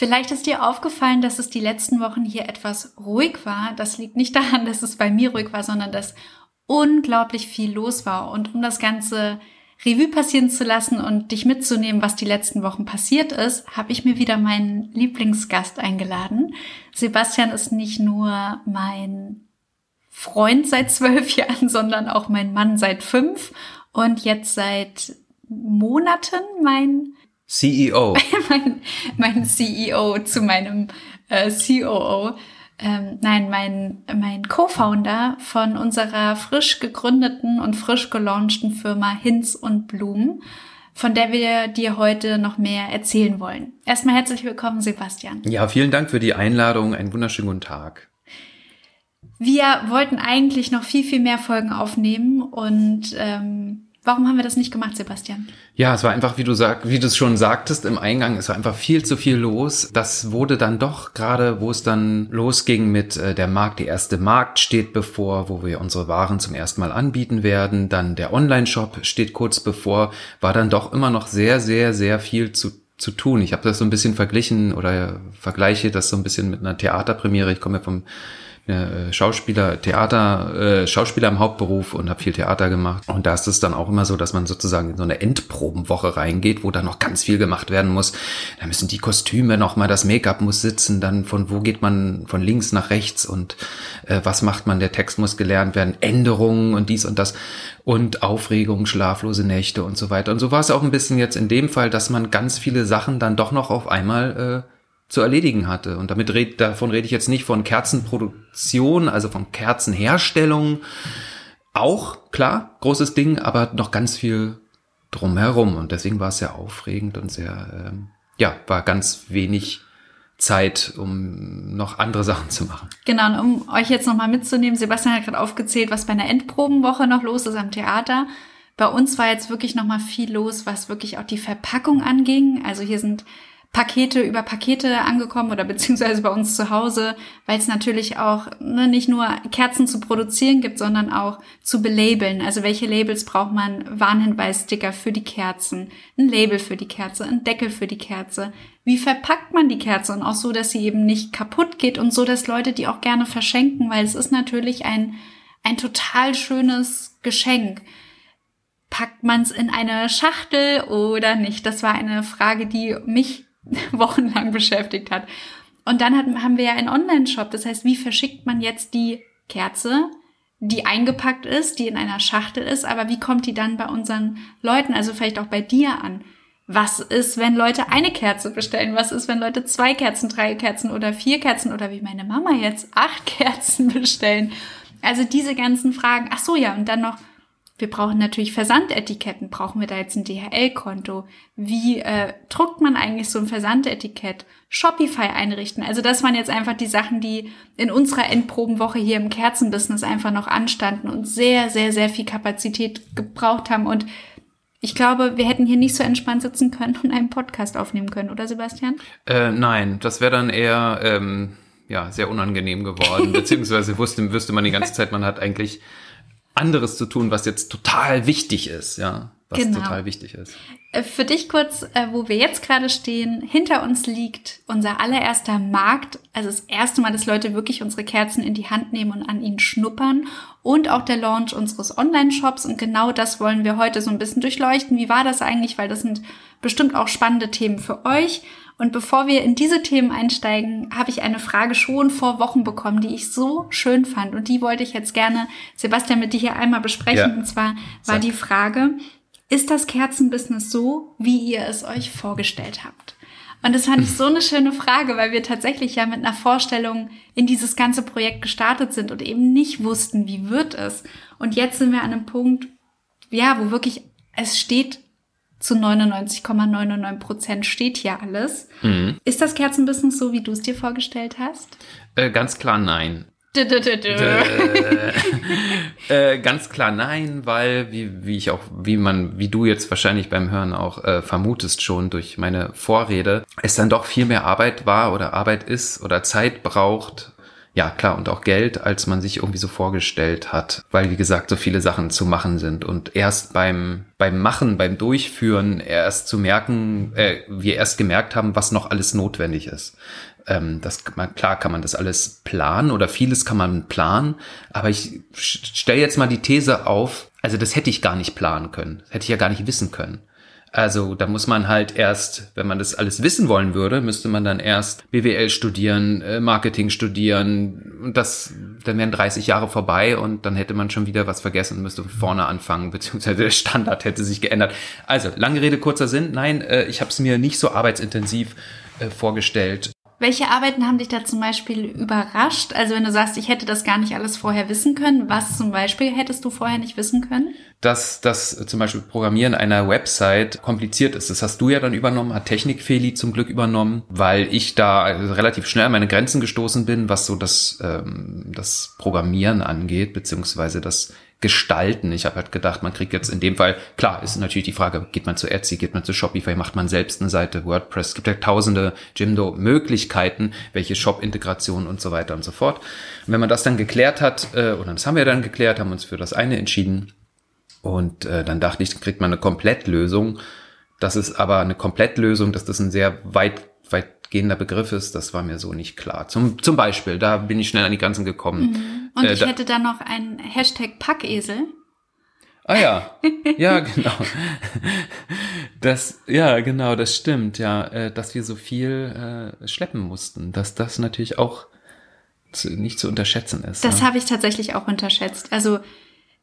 Vielleicht ist dir aufgefallen, dass es die letzten Wochen hier etwas ruhig war. Das liegt nicht daran, dass es bei mir ruhig war, sondern dass unglaublich viel los war. Und um das Ganze Revue passieren zu lassen und dich mitzunehmen, was die letzten Wochen passiert ist, habe ich mir wieder meinen Lieblingsgast eingeladen. Sebastian ist nicht nur mein Freund seit zwölf Jahren, sondern auch mein Mann seit fünf und jetzt seit Monaten mein CEO. mein, mein CEO zu meinem äh, COO. Ähm, nein, mein, mein Co-Founder von unserer frisch gegründeten und frisch gelaunchten Firma Hinz und Blumen, von der wir dir heute noch mehr erzählen wollen. Erstmal herzlich willkommen, Sebastian. Ja, vielen Dank für die Einladung. Einen wunderschönen guten Tag. Wir wollten eigentlich noch viel, viel mehr Folgen aufnehmen und ähm, Warum haben wir das nicht gemacht, Sebastian? Ja, es war einfach, wie du sag, wie du es schon sagtest im Eingang, es war einfach viel zu viel los. Das wurde dann doch gerade, wo es dann losging mit äh, der Markt, die erste Markt steht bevor, wo wir unsere Waren zum ersten Mal anbieten werden. Dann der Online-Shop steht kurz bevor, war dann doch immer noch sehr, sehr, sehr viel zu zu tun. Ich habe das so ein bisschen verglichen oder vergleiche das so ein bisschen mit einer Theaterpremiere. Ich komme ja vom äh, Schauspieler, Theater, äh, Schauspieler im Hauptberuf und habe viel Theater gemacht. Und da ist es dann auch immer so, dass man sozusagen in so eine Endprobenwoche reingeht, wo dann noch ganz viel gemacht werden muss. Da müssen die Kostüme noch mal, das Make-up muss sitzen, dann von wo geht man von links nach rechts und äh, was macht man, der Text muss gelernt werden, Änderungen und dies und das und Aufregung, schlaflose Nächte und so weiter. Und so war es auch ein bisschen jetzt in dem Fall, dass man ganz viele Sachen dann doch noch auf einmal äh, zu erledigen hatte. Und damit red, davon rede ich jetzt nicht von Kerzenproduktion, also von Kerzenherstellung. Auch, klar, großes Ding, aber noch ganz viel drumherum. Und deswegen war es sehr aufregend und sehr, ähm, ja, war ganz wenig Zeit, um noch andere Sachen zu machen. Genau, und um euch jetzt nochmal mitzunehmen, Sebastian hat gerade aufgezählt, was bei einer Endprobenwoche noch los ist am Theater. Bei uns war jetzt wirklich nochmal viel los, was wirklich auch die Verpackung anging. Also hier sind Pakete über Pakete angekommen oder beziehungsweise bei uns zu Hause, weil es natürlich auch ne, nicht nur Kerzen zu produzieren gibt, sondern auch zu belabeln. Also welche Labels braucht man? Warnhinweissticker für die Kerzen, ein Label für die Kerze, ein Deckel für die Kerze. Wie verpackt man die Kerze und auch so, dass sie eben nicht kaputt geht und so, dass Leute die auch gerne verschenken, weil es ist natürlich ein, ein total schönes Geschenk packt man es in eine Schachtel oder nicht? Das war eine Frage, die mich wochenlang beschäftigt hat. Und dann hat, haben wir ja einen Online-Shop. Das heißt, wie verschickt man jetzt die Kerze, die eingepackt ist, die in einer Schachtel ist, aber wie kommt die dann bei unseren Leuten, also vielleicht auch bei dir an? Was ist, wenn Leute eine Kerze bestellen? Was ist, wenn Leute zwei Kerzen, drei Kerzen oder vier Kerzen oder wie meine Mama jetzt acht Kerzen bestellen? Also diese ganzen Fragen. Ach so, ja, und dann noch, wir brauchen natürlich Versandetiketten. Brauchen wir da jetzt ein DHL-Konto? Wie äh, druckt man eigentlich so ein Versandetikett? Shopify einrichten. Also das waren jetzt einfach die Sachen, die in unserer Endprobenwoche hier im Kerzenbusiness einfach noch anstanden und sehr, sehr, sehr viel Kapazität gebraucht haben. Und ich glaube, wir hätten hier nicht so entspannt sitzen können und einen Podcast aufnehmen können, oder Sebastian? Äh, nein, das wäre dann eher ähm, ja sehr unangenehm geworden. Beziehungsweise wusste, wüsste man die ganze Zeit, man hat eigentlich anderes zu tun, was jetzt total wichtig ist, ja. Was genau. total wichtig ist. Äh, für dich kurz, äh, wo wir jetzt gerade stehen, hinter uns liegt unser allererster Markt, also das erste Mal, dass Leute wirklich unsere Kerzen in die Hand nehmen und an ihnen schnuppern und auch der Launch unseres Online-Shops und genau das wollen wir heute so ein bisschen durchleuchten. Wie war das eigentlich? Weil das sind bestimmt auch spannende Themen für euch und bevor wir in diese Themen einsteigen, habe ich eine Frage schon vor Wochen bekommen, die ich so schön fand. Und die wollte ich jetzt gerne, Sebastian, mit dir hier einmal besprechen. Ja. Und zwar war Sag. die Frage, ist das Kerzenbusiness so, wie ihr es euch vorgestellt habt? Und das fand ich so eine schöne Frage, weil wir tatsächlich ja mit einer Vorstellung in dieses ganze Projekt gestartet sind und eben nicht wussten, wie wird es. Und jetzt sind wir an einem Punkt, ja, wo wirklich es steht zu 99,99 Prozent steht hier alles. Mhm. Ist das Kerzenbusiness so, wie du es dir vorgestellt hast? Äh, ganz klar nein. Dö, dö, dö, äh, ganz klar nein, weil wie, wie ich auch, wie man, wie du jetzt wahrscheinlich beim Hören auch äh, vermutest schon durch meine Vorrede, es dann doch viel mehr Arbeit war oder Arbeit ist oder Zeit braucht, ja klar, und auch Geld, als man sich irgendwie so vorgestellt hat, weil wie gesagt so viele Sachen zu machen sind und erst beim beim Machen, beim Durchführen erst zu merken, äh, wir erst gemerkt haben, was noch alles notwendig ist. Ähm, das klar kann man das alles planen oder vieles kann man planen, aber ich stelle jetzt mal die These auf, also das hätte ich gar nicht planen können, hätte ich ja gar nicht wissen können. Also da muss man halt erst, wenn man das alles wissen wollen würde, müsste man dann erst BWL studieren, äh, Marketing studieren und das, dann wären 30 Jahre vorbei und dann hätte man schon wieder was vergessen und müsste vorne anfangen, beziehungsweise der Standard hätte sich geändert. Also, lange Rede, kurzer Sinn, nein, äh, ich habe es mir nicht so arbeitsintensiv äh, vorgestellt. Welche Arbeiten haben dich da zum Beispiel überrascht? Also wenn du sagst, ich hätte das gar nicht alles vorher wissen können, was zum Beispiel hättest du vorher nicht wissen können? Dass das zum Beispiel Programmieren einer Website kompliziert ist. Das hast du ja dann übernommen, hat Technikfeli zum Glück übernommen, weil ich da relativ schnell an meine Grenzen gestoßen bin, was so das, ähm, das Programmieren angeht, beziehungsweise das gestalten. Ich habe halt gedacht, man kriegt jetzt in dem Fall, klar, ist natürlich die Frage, geht man zu Etsy, geht man zu Shopify, macht man selbst eine Seite, WordPress, es gibt ja tausende Jimdo Möglichkeiten, welche Shop-Integration und so weiter und so fort. Und wenn man das dann geklärt hat, äh, und das haben wir dann geklärt, haben uns für das eine entschieden und äh, dann dachte ich, kriegt man eine Komplettlösung. Das ist aber eine Komplettlösung, dass das ein sehr weit, weit gehender Begriff ist, das war mir so nicht klar. Zum, zum Beispiel, da bin ich schnell an die Grenzen gekommen. Mhm. Und äh, ich da, hätte da noch ein Hashtag Packesel. Ah ja, ja genau. Das, ja genau, das stimmt, ja, äh, dass wir so viel äh, schleppen mussten, dass das natürlich auch zu, nicht zu unterschätzen ist. Das ja. habe ich tatsächlich auch unterschätzt. Also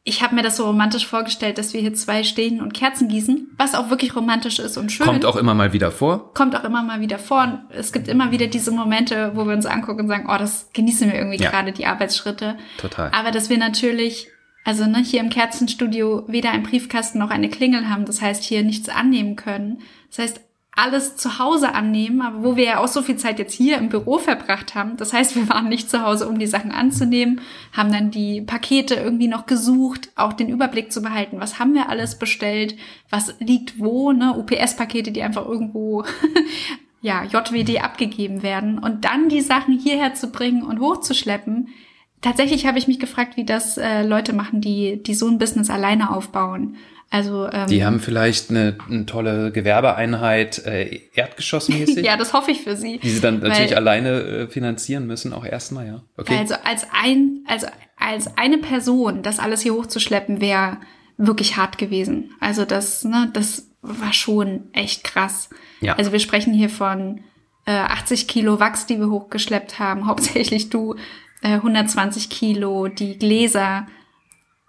ich habe mir das so romantisch vorgestellt, dass wir hier zwei stehen und Kerzen gießen, was auch wirklich romantisch ist und schön. Kommt auch immer mal wieder vor. Kommt auch immer mal wieder vor. Und es gibt immer wieder diese Momente, wo wir uns angucken und sagen, oh, das genießen wir irgendwie ja. gerade, die Arbeitsschritte. Total. Aber dass wir natürlich, also ne, hier im Kerzenstudio weder einen Briefkasten noch eine Klingel haben, das heißt hier nichts annehmen können. Das heißt, alles zu Hause annehmen, aber wo wir ja auch so viel Zeit jetzt hier im Büro verbracht haben. Das heißt, wir waren nicht zu Hause, um die Sachen anzunehmen, haben dann die Pakete irgendwie noch gesucht, auch den Überblick zu behalten, was haben wir alles bestellt, was liegt wo, ne, UPS-Pakete, die einfach irgendwo ja, JWD abgegeben werden und dann die Sachen hierher zu bringen und hochzuschleppen. Tatsächlich habe ich mich gefragt, wie das äh, Leute machen, die, die so ein Business alleine aufbauen. Also ähm, die haben vielleicht eine, eine tolle Gewerbeeinheit äh, erdgeschossmäßig. ja, das hoffe ich für sie. Die sie dann natürlich alleine äh, finanzieren müssen, auch erstmal, ja. Okay. Also als ein, also als eine Person das alles hier hochzuschleppen, wäre wirklich hart gewesen. Also das, ne, das war schon echt krass. Ja. Also wir sprechen hier von äh, 80 Kilo Wachs, die wir hochgeschleppt haben, hauptsächlich du, äh, 120 Kilo, die Gläser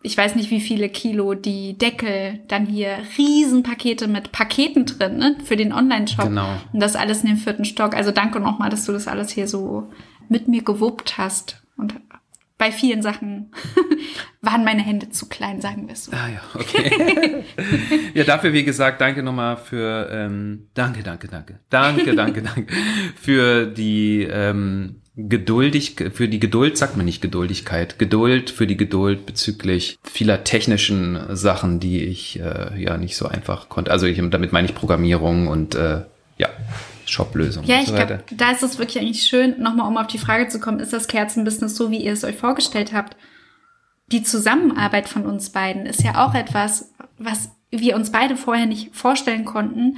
ich weiß nicht wie viele Kilo die Deckel, dann hier Riesenpakete mit Paketen drin, ne, für den Online-Shop. Genau. Und das alles in den vierten Stock. Also danke nochmal, dass du das alles hier so mit mir gewuppt hast. Und bei vielen Sachen waren meine Hände zu klein, sagen wir es so. Ah ja, okay. ja, dafür, wie gesagt, danke nochmal für, ähm, danke, danke, danke, danke, danke, danke für die ähm, geduldig, für die Geduld sagt man nicht Geduldigkeit, Geduld für die Geduld bezüglich vieler technischen Sachen, die ich äh, ja nicht so einfach konnte. Also ich, damit meine ich Programmierung und äh, ja, Shop-Lösungen. Ja, ich so glaube, da ist es wirklich eigentlich schön, nochmal um auf die Frage zu kommen, ist das Kerzenbusiness so, wie ihr es euch vorgestellt habt? Die Zusammenarbeit von uns beiden ist ja auch etwas, was wir uns beide vorher nicht vorstellen konnten,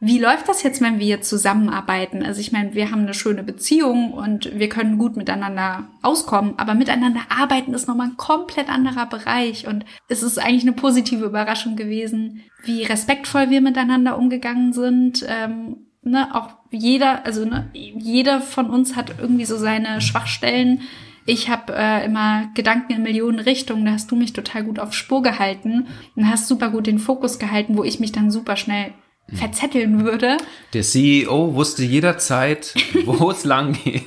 wie läuft das jetzt, wenn wir zusammenarbeiten? Also ich meine, wir haben eine schöne Beziehung und wir können gut miteinander auskommen, aber miteinander arbeiten ist nochmal ein komplett anderer Bereich und es ist eigentlich eine positive Überraschung gewesen, wie respektvoll wir miteinander umgegangen sind. Ähm, ne, auch jeder, also ne, jeder von uns hat irgendwie so seine Schwachstellen. Ich habe äh, immer Gedanken in Millionen Richtungen, da hast du mich total gut auf Spur gehalten und hast super gut den Fokus gehalten, wo ich mich dann super schnell verzetteln würde. Der CEO wusste jederzeit, wo es lang geht.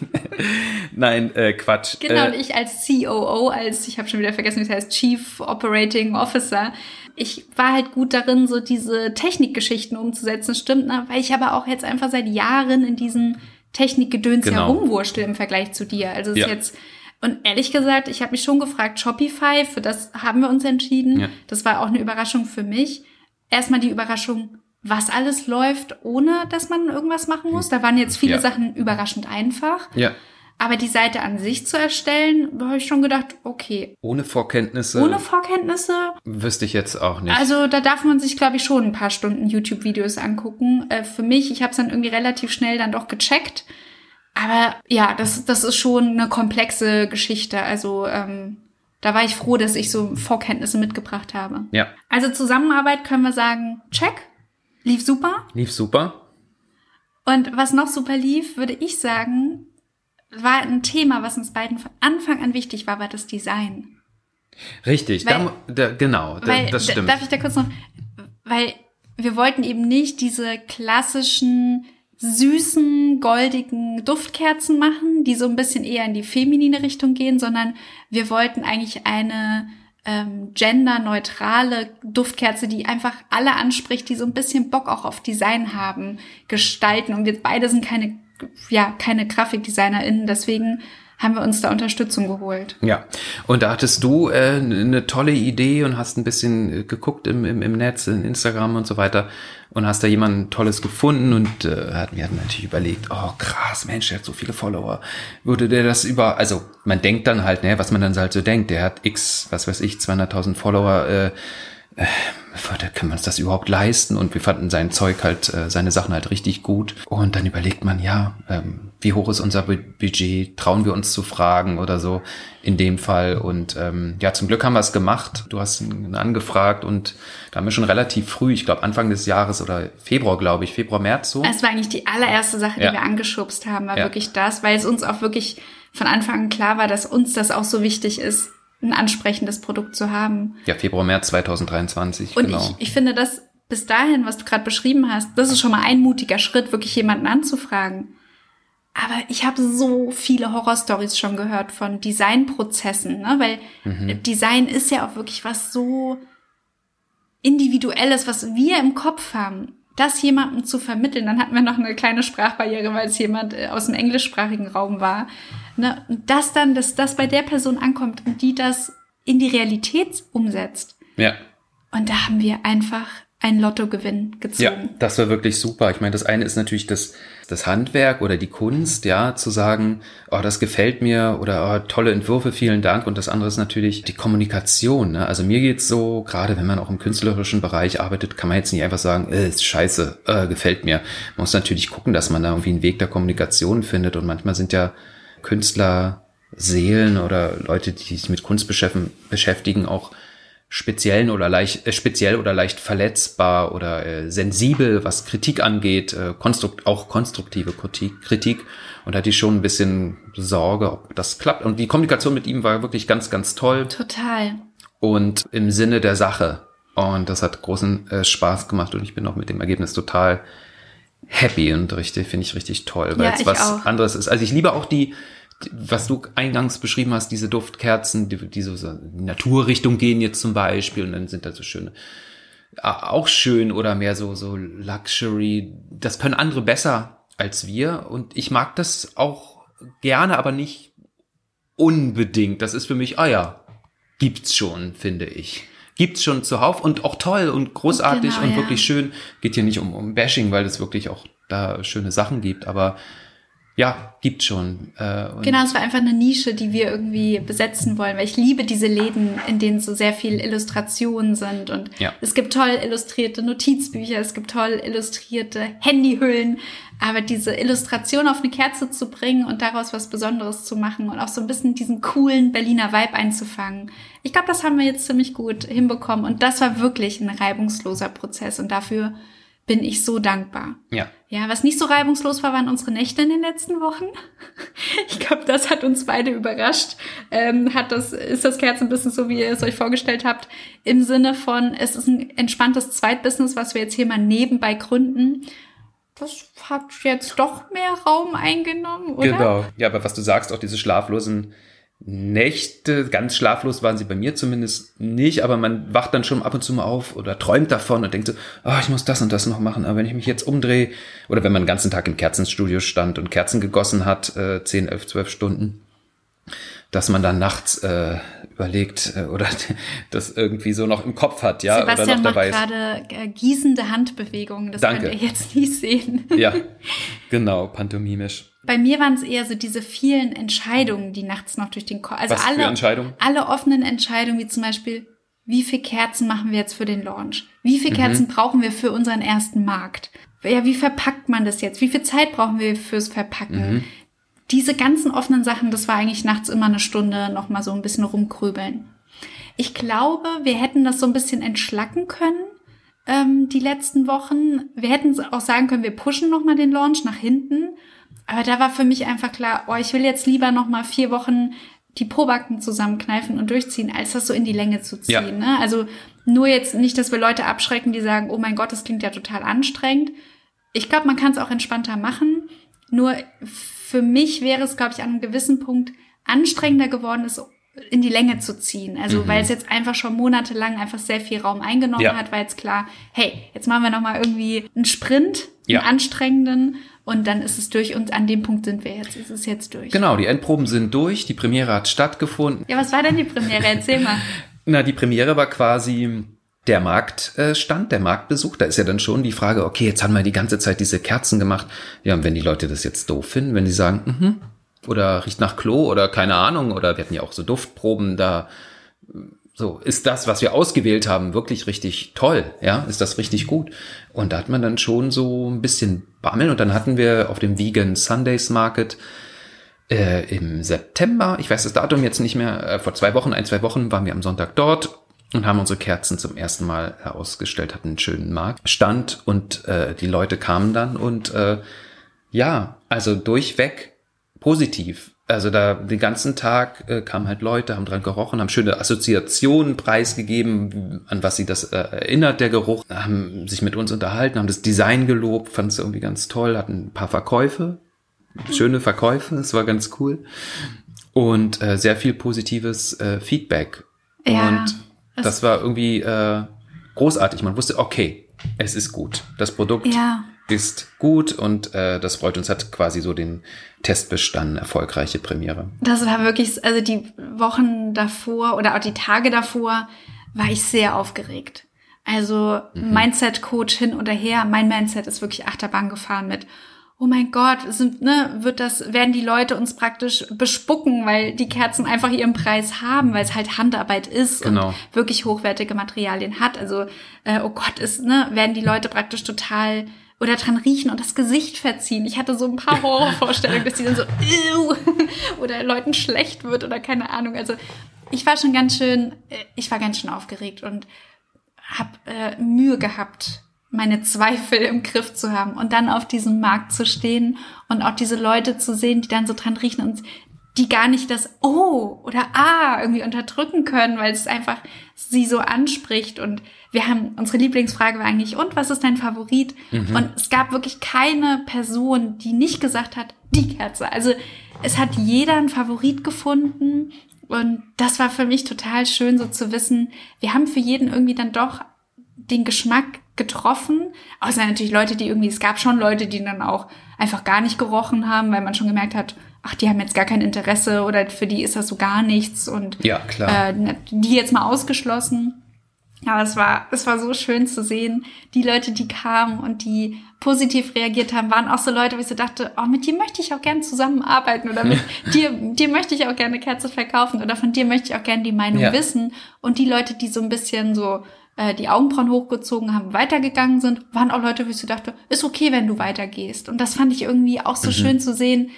Nein, äh, Quatsch. Genau, äh, und ich als COO, als, ich habe schon wieder vergessen, wie es heißt, Chief Operating Officer, ich war halt gut darin, so diese Technikgeschichten umzusetzen, stimmt, ne? weil ich aber auch jetzt einfach seit Jahren in diesem Technikgedöns genau. herumwurschtel im Vergleich zu dir. Also es ja. ist jetzt, und ehrlich gesagt, ich habe mich schon gefragt, Shopify, für das haben wir uns entschieden. Ja. Das war auch eine Überraschung für mich. Erstmal die Überraschung, was alles läuft, ohne dass man irgendwas machen muss. Da waren jetzt viele ja. Sachen überraschend einfach. Ja. Aber die Seite an sich zu erstellen, habe ich schon gedacht, okay. Ohne Vorkenntnisse? Ohne Vorkenntnisse? Wüsste ich jetzt auch nicht. Also da darf man sich, glaube ich, schon ein paar Stunden YouTube-Videos angucken. Äh, für mich, ich habe es dann irgendwie relativ schnell dann doch gecheckt. Aber ja, das, das ist schon eine komplexe Geschichte. Also ähm, da war ich froh, dass ich so Vorkenntnisse mitgebracht habe. Ja. Also Zusammenarbeit können wir sagen, check. Lief super. Lief super. Und was noch super lief, würde ich sagen, war ein Thema, was uns beiden von Anfang an wichtig war, war das Design. Richtig, weil, da, da, genau, da, weil, das stimmt. Darf ich da kurz noch, weil wir wollten eben nicht diese klassischen süßen, goldigen Duftkerzen machen, die so ein bisschen eher in die feminine Richtung gehen, sondern wir wollten eigentlich eine ähm, genderneutrale Duftkerze, die einfach alle anspricht, die so ein bisschen Bock auch auf Design haben, gestalten. Und wir beide sind keine ja keine GrafikdesignerInnen, deswegen haben wir uns da Unterstützung geholt. Ja, und da hattest du äh, eine tolle Idee und hast ein bisschen äh, geguckt im, im, im Netz, in Instagram und so weiter und hast da jemanden Tolles gefunden und äh, wir hatten natürlich überlegt, oh krass, Mensch, der hat so viele Follower. Würde der das über, also man denkt dann halt, ne, was man dann halt so denkt, der hat x, was weiß ich, 200.000 Follower, äh, äh, können wir uns das überhaupt leisten? Und wir fanden sein Zeug halt, äh, seine Sachen halt richtig gut. Und dann überlegt man, ja, ähm, wie hoch ist unser Budget? Trauen wir uns zu fragen oder so in dem Fall? Und ähm, ja, zum Glück haben wir es gemacht. Du hast ihn angefragt und da haben wir schon relativ früh, ich glaube Anfang des Jahres oder Februar, glaube ich, Februar, März so. Es war eigentlich die allererste Sache, die ja. wir angeschubst haben, war ja. wirklich das, weil es uns auch wirklich von Anfang an klar war, dass uns das auch so wichtig ist, ein ansprechendes Produkt zu haben. Ja, Februar, März 2023. Und genau. ich, ich finde das bis dahin, was du gerade beschrieben hast, das ist schon mal ein mutiger Schritt, wirklich jemanden anzufragen. Aber ich habe so viele Horrorstories schon gehört von Designprozessen, ne? weil mhm. Design ist ja auch wirklich was so individuelles, was wir im Kopf haben. Das jemandem zu vermitteln, dann hatten wir noch eine kleine Sprachbarriere, weil es jemand äh, aus dem englischsprachigen Raum war. Ne? Und das dann, dass das bei der Person ankommt und die das in die Realität umsetzt. Ja. Und da haben wir einfach ein Lottogewinn gezogen. Ja, das war wirklich super. Ich meine, das eine ist natürlich das, das Handwerk oder die Kunst, ja, zu sagen, oh, das gefällt mir oder oh, tolle Entwürfe, vielen Dank. Und das andere ist natürlich die Kommunikation. Ne? Also mir geht's so, gerade wenn man auch im künstlerischen Bereich arbeitet, kann man jetzt nicht einfach sagen, äh, ist scheiße, äh, gefällt mir. Man muss natürlich gucken, dass man da irgendwie einen Weg der Kommunikation findet. Und manchmal sind ja Künstler, Seelen oder Leute, die sich mit Kunst beschäftigen, auch speziellen oder leicht, äh, speziell oder leicht verletzbar oder äh, sensibel, was Kritik angeht, äh, konstrukt, auch konstruktive Kritik, Kritik. Und da hatte ich schon ein bisschen Sorge, ob das klappt. Und die Kommunikation mit ihm war wirklich ganz, ganz toll. Total. Und im Sinne der Sache. Und das hat großen äh, Spaß gemacht und ich bin auch mit dem Ergebnis total happy und richtig, finde ich richtig toll, weil ja, es was auch. anderes ist. Also ich liebe auch die, was du eingangs beschrieben hast, diese Duftkerzen, die, die so, so in Naturrichtung gehen jetzt zum Beispiel und dann sind da so schöne, auch schön oder mehr so, so Luxury. Das können andere besser als wir und ich mag das auch gerne, aber nicht unbedingt. Das ist für mich, ah ja, gibt's schon, finde ich. Gibt's schon zuhauf und auch toll und großartig genau, und ja. wirklich schön. Geht hier nicht um, um Bashing, weil es wirklich auch da schöne Sachen gibt, aber ja, gibt schon. Äh, genau, es war einfach eine Nische, die wir irgendwie besetzen wollen, weil ich liebe diese Läden, in denen so sehr viel Illustrationen sind und ja. es gibt toll illustrierte Notizbücher, es gibt toll illustrierte Handyhüllen, aber diese Illustration auf eine Kerze zu bringen und daraus was Besonderes zu machen und auch so ein bisschen diesen coolen Berliner Vibe einzufangen. Ich glaube, das haben wir jetzt ziemlich gut hinbekommen und das war wirklich ein reibungsloser Prozess und dafür bin ich so dankbar. Ja. Ja, was nicht so reibungslos war, waren unsere Nächte in den letzten Wochen. Ich glaube, das hat uns beide überrascht. Ähm, hat das, ist das Kerzenbusiness so, wie ihr es euch vorgestellt habt, im Sinne von, es ist ein entspanntes Zweitbusiness, was wir jetzt hier mal nebenbei gründen. Das hat jetzt doch mehr Raum eingenommen, oder? Genau. Ja, aber was du sagst, auch diese schlaflosen Nächte, ganz schlaflos waren sie bei mir zumindest nicht, aber man wacht dann schon ab und zu mal auf oder träumt davon und denkt so, oh, ich muss das und das noch machen, aber wenn ich mich jetzt umdrehe, oder wenn man den ganzen Tag im Kerzenstudio stand und Kerzen gegossen hat, äh, 10, 11, 12 Stunden, dass man dann nachts äh, überlegt äh, oder das irgendwie so noch im Kopf hat, ja, Sebastian oder noch dabei macht gerade äh, gießende Handbewegungen, das Danke. könnt ihr jetzt nicht sehen. ja, genau, pantomimisch. Bei mir waren es eher so diese vielen Entscheidungen, die nachts noch durch den Kopf. Also Was alle, für Entscheidungen? alle offenen Entscheidungen, wie zum Beispiel, wie viel Kerzen machen wir jetzt für den Launch? Wie viel Kerzen brauchen wir für unseren ersten Markt? Ja, wie verpackt man das jetzt? Wie viel Zeit brauchen wir fürs Verpacken? Diese ganzen offenen Sachen, das war eigentlich nachts immer eine Stunde noch mal so ein bisschen rumkrübeln. Ich glaube, wir hätten das so ein bisschen entschlacken können ähm, die letzten Wochen. Wir hätten auch sagen können, wir pushen noch mal den Launch nach hinten. Aber da war für mich einfach klar, oh, ich will jetzt lieber noch mal vier Wochen die Probacken zusammenkneifen und durchziehen, als das so in die Länge zu ziehen. Ja. Ne? Also nur jetzt nicht, dass wir Leute abschrecken, die sagen, oh mein Gott, das klingt ja total anstrengend. Ich glaube, man kann es auch entspannter machen. Nur für mich wäre es, glaube ich, an einem gewissen Punkt anstrengender geworden, es in die Länge zu ziehen. Also Mhm. weil es jetzt einfach schon monatelang einfach sehr viel Raum eingenommen Ja. hat, war jetzt klar, hey, jetzt machen wir noch mal irgendwie einen Sprint, Ja. einen anstrengenden und dann ist es durch und an dem Punkt sind wir jetzt. Es ist jetzt durch. Genau, die Endproben sind durch, die Premiere hat stattgefunden. Ja, was war denn die Premiere? Erzähl mal. Na, die Premiere war quasi der Marktstand, der Marktbesuch. Da ist ja dann schon die Frage, okay, jetzt haben wir die ganze Zeit diese Kerzen gemacht. Ja, und wenn die Leute das jetzt doof finden, wenn die sagen, mhm, oder riecht nach Klo oder keine Ahnung, oder wir hatten ja auch so Duftproben da. So, ist das, was wir ausgewählt haben, wirklich richtig toll? Ja, ist das richtig gut? Und da hat man dann schon so ein bisschen Bammel. Und dann hatten wir auf dem Vegan Sundays Market äh, im September, ich weiß das Datum jetzt nicht mehr, äh, vor zwei Wochen, ein, zwei Wochen waren wir am Sonntag dort und haben unsere Kerzen zum ersten Mal ausgestellt, hatten einen schönen Marktstand und äh, die Leute kamen dann und äh, ja, also durchweg positiv. Also da den ganzen Tag äh, kamen halt Leute, haben dran gerochen, haben schöne Assoziationen preisgegeben, an was sie das äh, erinnert, der Geruch, haben sich mit uns unterhalten, haben das Design gelobt, fanden es irgendwie ganz toll, hatten ein paar Verkäufe, schöne Verkäufe, es war ganz cool. Und äh, sehr viel positives äh, Feedback. Ja, und das- war irgendwie äh, großartig. Man wusste, okay, es ist gut. Das Produkt Ja. Ist gut und äh, das freut uns, hat quasi so den Test bestanden, erfolgreiche Premiere. Das war wirklich, also die Wochen davor oder auch die Tage davor war ich sehr aufgeregt. Also Mindset-Coach hin oder her. Mein Mindset ist wirklich Achterbahn gefahren mit, oh mein Gott, sind, ne, wird das, werden die Leute uns praktisch bespucken, weil die Kerzen einfach ihren Preis haben, weil es halt Handarbeit ist Genau. und wirklich hochwertige Materialien hat. Also, äh, oh Gott, ist, ne, werden die Leute praktisch total oder dran riechen und das Gesicht verziehen. Ich hatte so ein paar Horrorvorstellungen, dass die dann so oder Leuten schlecht wird oder keine Ahnung. Also ich war schon ganz schön, äh, ich war ganz schön aufgeregt und habe äh, Mühe gehabt, meine Zweifel im Griff zu haben und dann auf diesem Markt zu stehen und auch diese Leute zu sehen, die dann so dran riechen und die gar nicht das Oh oder Ah irgendwie unterdrücken können, weil es einfach sie so anspricht. Und wir haben, unsere Lieblingsfrage war eigentlich, und was ist dein Favorit? Und es gab wirklich keine Person, die nicht gesagt hat, die Kerze. Also es hat jeder einen Favorit gefunden. Und das war für mich total schön, so zu wissen, wir haben für jeden irgendwie dann doch den Geschmack getroffen. Außer natürlich Leute, die irgendwie, es gab schon Leute, die dann auch einfach gar nicht gerochen haben, weil man schon gemerkt hat, ach, die haben jetzt gar kein Interesse oder für die ist das so gar nichts und Ja, klar. äh, die jetzt mal ausgeschlossen. Aber es war, es war so schön zu sehen, die Leute, die kamen und die positiv reagiert haben, waren auch so Leute, wo ich so dachte, oh, mit dir möchte ich auch gerne zusammenarbeiten oder mit dir, dir möchte ich auch gerne Kerze verkaufen oder von dir möchte ich auch gerne die Meinung Ja. wissen. Und die Leute, die so ein bisschen so äh, die Augenbrauen hochgezogen haben, weitergegangen sind, waren auch Leute, wo ich so dachte, ist okay, wenn du weitergehst. Und das fand ich irgendwie auch so schön zu sehen.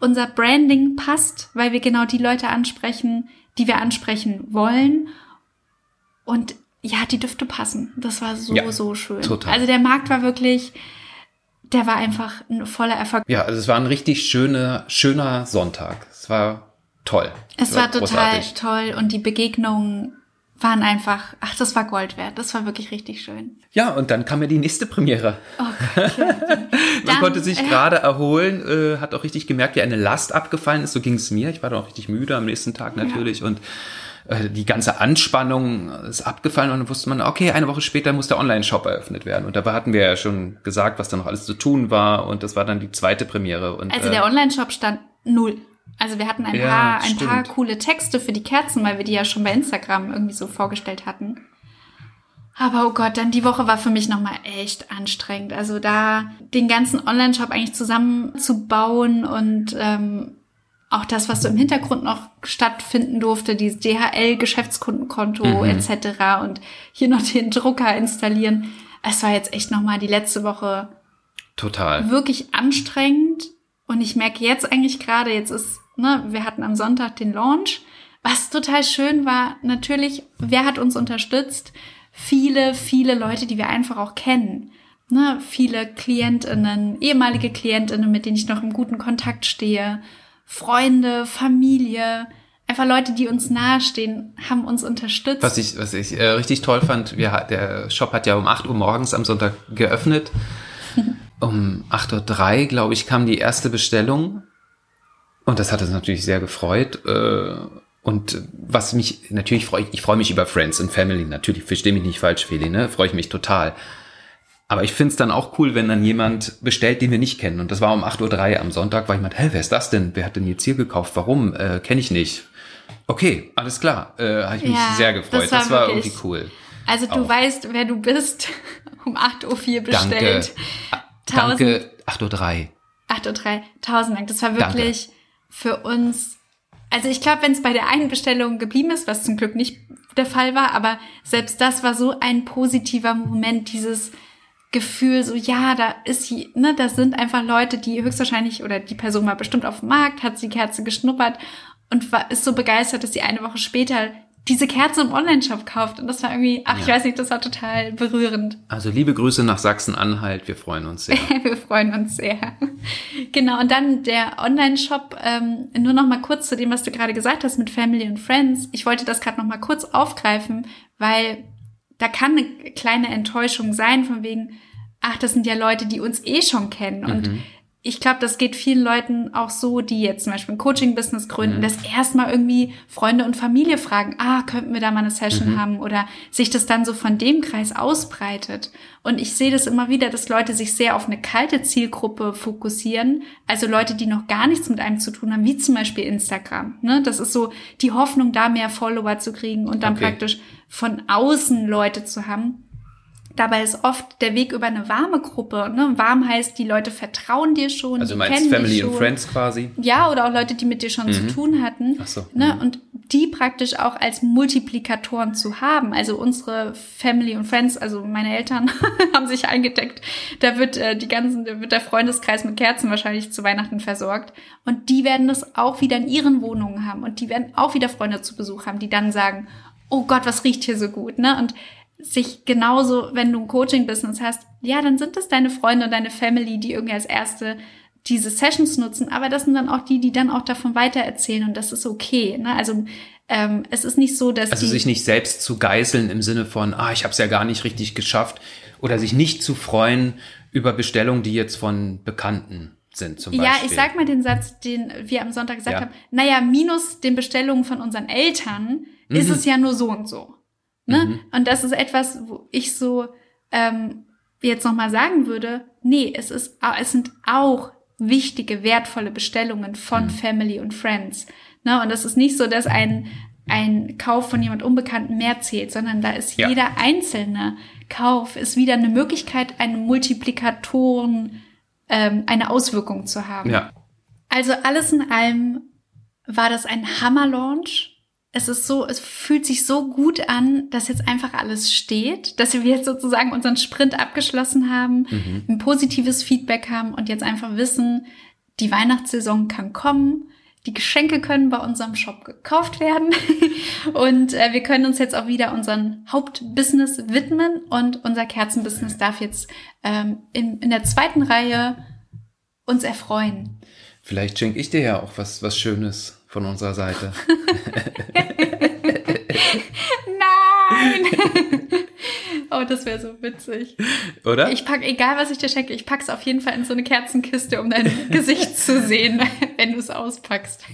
Unser Branding passt, weil wir genau die Leute ansprechen, die wir ansprechen wollen. Und ja, die Düfte passen. Das war so, Ja, so schön. total. Also der Markt war wirklich, der war einfach ein voller Erfolg. Ja, also es war ein richtig schöner, schöner Sonntag. Es war toll. Es war total großartig. toll und die Begegnungen waren einfach, ach, das war Gold wert. Das war wirklich richtig schön. Ja, und dann kam ja die nächste Premiere. Oh Gott. Man Dann, konnte sich äh, gerade erholen, äh, hat auch richtig gemerkt, wie eine Last abgefallen ist. So ging es mir. Ich war dann auch richtig müde am nächsten Tag natürlich und äh, die ganze Anspannung ist abgefallen und dann wusste man, okay, eine Woche später muss der Online-Shop eröffnet werden. Und dabei hatten wir ja schon gesagt, was da noch alles zu tun war und das war dann die zweite Premiere. Und, Also äh, der Online-Shop stand null. Also wir hatten ein, Ja, paar, ein paar coole Texte für die Kerzen, weil wir die ja schon bei Instagram irgendwie so vorgestellt hatten. Aber oh Gott, dann die Woche war für mich nochmal echt anstrengend. Also da den ganzen Online-Shop eigentlich zusammenzubauen und ähm, auch das, was so im Hintergrund noch stattfinden durfte, dieses DHL-Geschäftskundenkonto mhm. etc. und hier noch den Drucker installieren. Es war jetzt echt nochmal die letzte Woche total wirklich anstrengend. Und ich merke jetzt eigentlich gerade, jetzt ist, ne, wir hatten am Sonntag den Launch. Was total schön war, natürlich, wer hat uns unterstützt? Viele, viele Leute, die wir einfach auch kennen. Ne, viele Klientinnen, ehemalige Klientinnen, mit denen ich noch im guten Kontakt stehe Freunde, Familie, einfach Leute, die uns nahestehen, haben uns unterstützt. Was ich, was ich äh, richtig toll fand, wir, der Shop hat ja um 8 Uhr morgens am Sonntag geöffnet. um 8.03 Uhr, glaube ich, kam die erste Bestellung. Und das hat uns natürlich sehr gefreut. Äh, und was mich, natürlich freue ich, ich freue mich über Friends and Family, natürlich, verstehe mich nicht falsch, Feli, ne? Freue ich mich total. Aber ich find's dann auch cool, wenn dann jemand bestellt, den wir nicht kennen. Und das war um 8.03 Uhr am Sonntag, war jemand, hä, wer ist das denn? Wer hat denn jetzt hier gekauft? Warum? Äh, Kenne ich nicht. Okay, alles klar. Äh, Habe ich mich ja, sehr gefreut. Das war, das war irgendwie cool. Also du auch. weißt, wer du bist, um 8.04 Uhr bestellt. Danke. Danke, 8.03 Uhr. 8.03 Uhr, tausend Dank. Das war wirklich Danke. Für uns also ich glaube, wenn es bei der einen Bestellung geblieben ist, was zum Glück nicht der Fall war, aber selbst das war so ein positiver Moment, dieses Gefühl, so ja, da ist, ne, da sind einfach Leute, die höchstwahrscheinlich oder die Person war bestimmt auf dem Markt, hat die Kerze geschnuppert und war, ist so begeistert, dass sie eine Woche später diese Kerze im Online-Shop kauft. Und das war irgendwie, ach, ja. ich weiß nicht, das war total berührend. Also liebe Grüße nach Sachsen-Anhalt, wir freuen uns sehr. wir freuen uns sehr. Genau, und dann der Online-Shop, ähm, nur noch mal kurz zu dem, was du gerade gesagt hast mit Family and Friends. Ich wollte das gerade noch mal kurz aufgreifen, weil da kann eine kleine Enttäuschung sein, von wegen, ach, das sind ja Leute, die uns eh schon kennen. Und mhm. Ich glaube, das geht vielen Leuten auch so, die jetzt zum Beispiel ein Coaching-Business gründen, mhm. dass erstmal irgendwie Freunde und Familie fragen, ah, könnten wir da mal eine Session mhm. haben oder sich das dann so von dem Kreis ausbreitet. Und ich sehe das immer wieder, dass Leute sich sehr auf eine kalte Zielgruppe fokussieren, also Leute, die noch gar nichts mit einem zu tun haben, wie zum Beispiel Instagram. Ne? Das ist so die Hoffnung, da mehr Follower zu kriegen und dann okay. praktisch von außen Leute zu haben. Dabei ist oft der Weg über eine warme Gruppe. Ne? Warm heißt, die Leute vertrauen dir schon. Also du meinst Family and Friends quasi? Ja, oder auch Leute, die mit dir schon mhm. zu tun hatten. Ach so. Ne? Mhm. Und die praktisch auch als Multiplikatoren zu haben. Also unsere Family und Friends, also meine Eltern haben sich eingedeckt. Da wird äh, die ganzen, da wird der Freundeskreis mit Kerzen wahrscheinlich zu Weihnachten versorgt. Und die werden das auch wieder in ihren Wohnungen haben. Und die werden auch wieder Freunde zu Besuch haben, die dann sagen, oh Gott, was riecht hier so gut, ne? Und sich genauso, wenn du ein Coaching-Business hast, ja, dann sind das deine Freunde und deine Family, die irgendwie als erste diese Sessions nutzen, aber das sind dann auch die, die dann auch davon weitererzählen und das ist okay. Ne? Also ähm, es ist nicht so, dass also sich nicht selbst zu geißeln im Sinne von, ah, ich habe es ja gar nicht richtig geschafft oder sich nicht zu freuen über Bestellungen, die jetzt von Bekannten sind zum Beispiel. Ja, ich sag mal den Satz, den wir am Sonntag gesagt ja. haben. Naja, minus den Bestellungen von unseren Eltern mhm. ist es ja nur so und so. Ne? Mhm. Und das ist etwas, wo ich so ähm, jetzt nochmal sagen würde, nee, es ist, es sind auch wichtige, wertvolle Bestellungen von mhm. Family und Friends. Ne? Und das ist nicht so, dass ein, ein Kauf von jemand Unbekannten mehr zählt, sondern da ist ja. jeder einzelne Kauf ist wieder eine Möglichkeit, einen Multiplikatoren, ähm, eine Auswirkung zu haben. Ja. Also alles in allem war das ein Hammer-Launch es ist so, es fühlt sich so gut an, dass jetzt einfach alles steht, dass wir jetzt sozusagen unseren Sprint abgeschlossen haben, mhm. ein positives Feedback haben und jetzt einfach wissen, die Weihnachtssaison kann kommen. Die Geschenke können bei unserem Shop gekauft werden und äh, wir können uns jetzt auch wieder unseren Hauptbusiness widmen und unser Kerzenbusiness darf jetzt ähm, in, in der zweiten Reihe uns erfreuen. Vielleicht schenke ich dir ja auch was, was Schönes von unserer Seite. Nein! oh, das wäre so witzig. Oder? Ich pack, egal was ich dir schenke, ich pack's auf jeden Fall in so eine Kerzenkiste, um dein Gesicht zu sehen, wenn du es auspackst.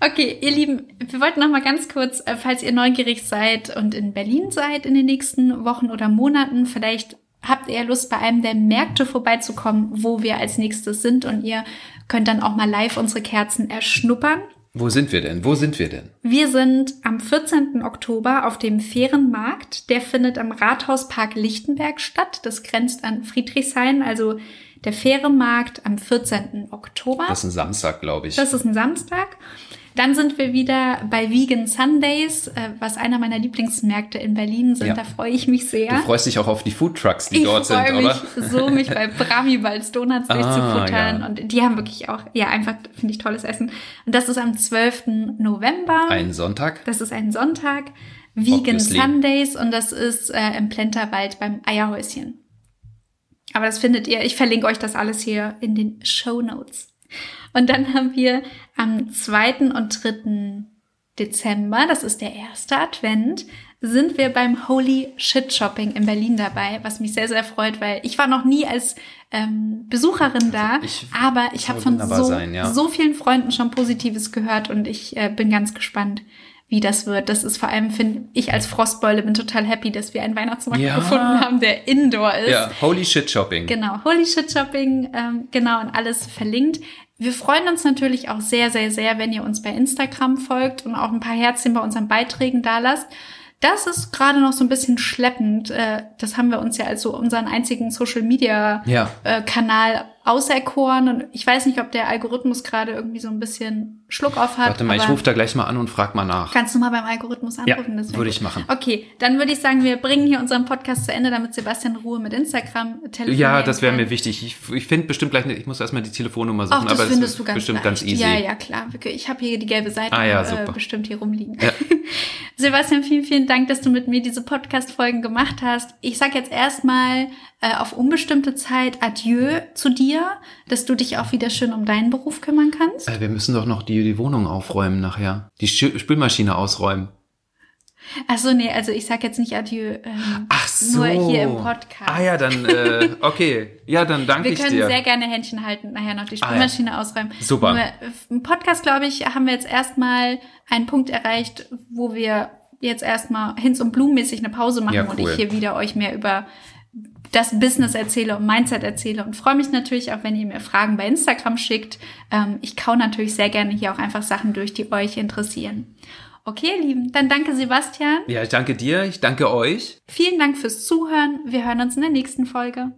Okay, ihr Lieben, wir wollten noch mal ganz kurz, äh, falls ihr neugierig seid und in Berlin seid in den nächsten Wochen oder Monaten, vielleicht habt ihr Lust, bei einem der Märkte vorbeizukommen, wo wir als nächstes sind und ihr könnt dann auch mal live unsere Kerzen erschnuppern. Wo sind wir denn? Wo sind wir denn? Wir sind am 14. Oktober auf dem Fährenmarkt. Der findet am Rathauspark Lichtenberg statt. Das grenzt an Friedrichshain, also der Fährenmarkt am 14. Oktober. Das ist ein Samstag, glaube ich. Das ist ein Samstag. Dann sind wir wieder bei Vegan Sundays, äh, was einer meiner Lieblingsmärkte in Berlin sind. Ja. Da freue ich mich sehr. Du freust dich auch auf die Food Trucks, die ich dort sind, freue mich oder? so, mich bei Bramibals Donuts Ah, durchzufuttern. ja. Und die haben wirklich auch, ja, einfach, finde ich, tolles Essen. Und das ist am 12. November. Ein Sonntag. Das ist ein Sonntag. Vegan Obviously. Sundays und das ist äh, im Plenterwald beim Eierhäuschen. Aber das findet ihr, ich verlinke euch das alles hier in den Show Notes. Und dann haben wir am 2. und 3. Dezember, das ist der erste Advent, sind wir beim Holy Shit Shopping in Berlin dabei, was mich sehr, sehr freut, weil ich war noch nie als ähm, Besucherin da, Ich- aber ich habe von so, sein, ja. so vielen Freunden schon Positives gehört und ich äh, bin ganz gespannt, wie das wird. Das ist vor allem, finde ich als Frostbeule bin total happy, dass wir einen Weihnachtsmarkt Ja. gefunden haben, der Indoor ist. Ja, Holy Shit Shopping. Genau, Holy Shit Shopping, ähm, genau, und alles verlinkt. Wir freuen uns natürlich auch sehr, sehr, sehr, wenn ihr uns bei Instagram folgt und auch ein paar Herzchen bei unseren Beiträgen da lasst. Das ist gerade noch so ein bisschen schleppend. Äh, das haben wir uns ja als so unseren einzigen Social Media äh, Kanal auserkoren. Und ich weiß nicht, ob der Algorithmus gerade irgendwie so ein bisschen Schluck auf hat. Warte mal, ich rufe da gleich mal an und frag mal nach. Kannst du mal beim Algorithmus Ja, anrufen? Wär würde ich machen. Okay, dann würde ich sagen, wir bringen hier unseren Podcast zu Ende, damit Sebastian Ruhe mit Instagram telefonieren Ja, das wäre mir wichtig. Ich, ich finde bestimmt gleich, ich muss erstmal die Telefonnummer suchen, Ach, das aber das findest ist du ganz bestimmt leicht. ganz easy. Ja, ja, klar. Ich habe hier die gelbe Seite Ah, ja, äh, bestimmt hier rumliegen. Ja. Sebastian, vielen, vielen Dank, dass du mit mir diese Podcast-Folgen gemacht hast. Ich sag jetzt erstmal äh, auf unbestimmte Zeit Adieu zu dir, dass du dich auch wieder schön um deinen Beruf kümmern kannst. Äh, wir müssen doch noch die, die Wohnung aufräumen nachher. Die Spü- Spülmaschine ausräumen. Ach so, nee, also ich sag jetzt nicht Adieu. Ähm, Ach so. Nur hier im Podcast. Ah ja, dann, äh, okay. Ja, dann danke Wir ich können dir. sehr gerne Händchen halten, nachher noch die Ah, ja. Spülmaschine ausräumen. Super. Nur, äh, Im Podcast, glaube ich, haben wir jetzt erstmal einen Punkt erreicht, wo wir jetzt erstmal Hinz- und Blumenmäßig eine Pause machen Ja, und cool. ich hier wieder euch mehr über das Business erzähle und Mindset erzähle und freue mich natürlich auch, wenn ihr mir Fragen bei Instagram schickt. Ähm, ich kau natürlich sehr gerne hier auch einfach Sachen durch, die euch interessieren. Okay, ihr Lieben, dann danke Sebastian. ja, ich danke dir, ich danke euch. Vielen Dank fürs Zuhören. Wir hören uns in der nächsten Folge.